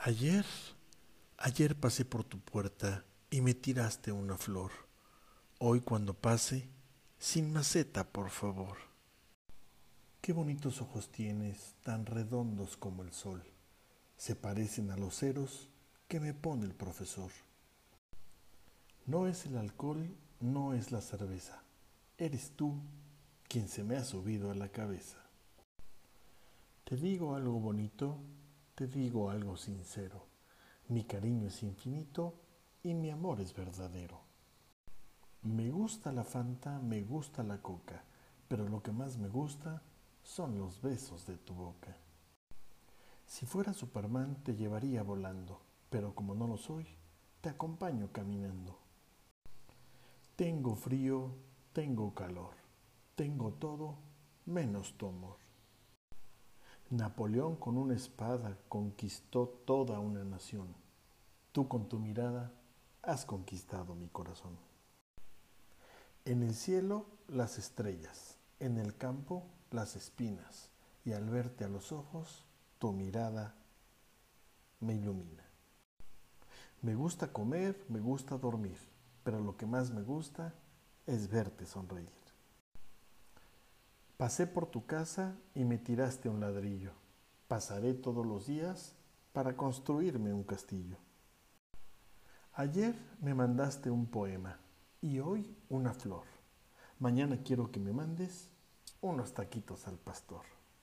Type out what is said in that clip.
Ayer, ayer pasé por tu puerta y me tiraste una flor. Hoy cuando pase, sin maceta, por favor. Qué bonitos ojos tienes, tan redondos como el sol. Se parecen a los ceros que me pone el profesor. No es el alcohol, no es la cerveza. Eres tú quien se me ha subido a la cabeza. Te digo algo bonito, te digo algo sincero. Mi cariño es infinito y mi amor es verdadero. Me gusta la fanta, me gusta la coca, pero lo que más me gusta son los besos de tu boca. Si fuera Superman te llevaría volando, pero como no lo soy, te acompaño caminando. Tengo frío, tengo calor, tengo todo menos tu amor. Napoleón con una espada conquistó toda una nación. Tú con tu mirada has conquistado mi corazón. En el cielo las estrellas, en el campo las espinas, y al verte a los ojos, tu mirada me ilumina. Me gusta comer, me gusta dormir, pero lo que más me gusta es verte sonreír. Pasé por tu casa y me tiraste un ladrillo. Pasaré todos los días para construirme un castillo. Ayer me mandaste un poema y hoy una flor. Mañana quiero que me mandes unos taquitos al pastor.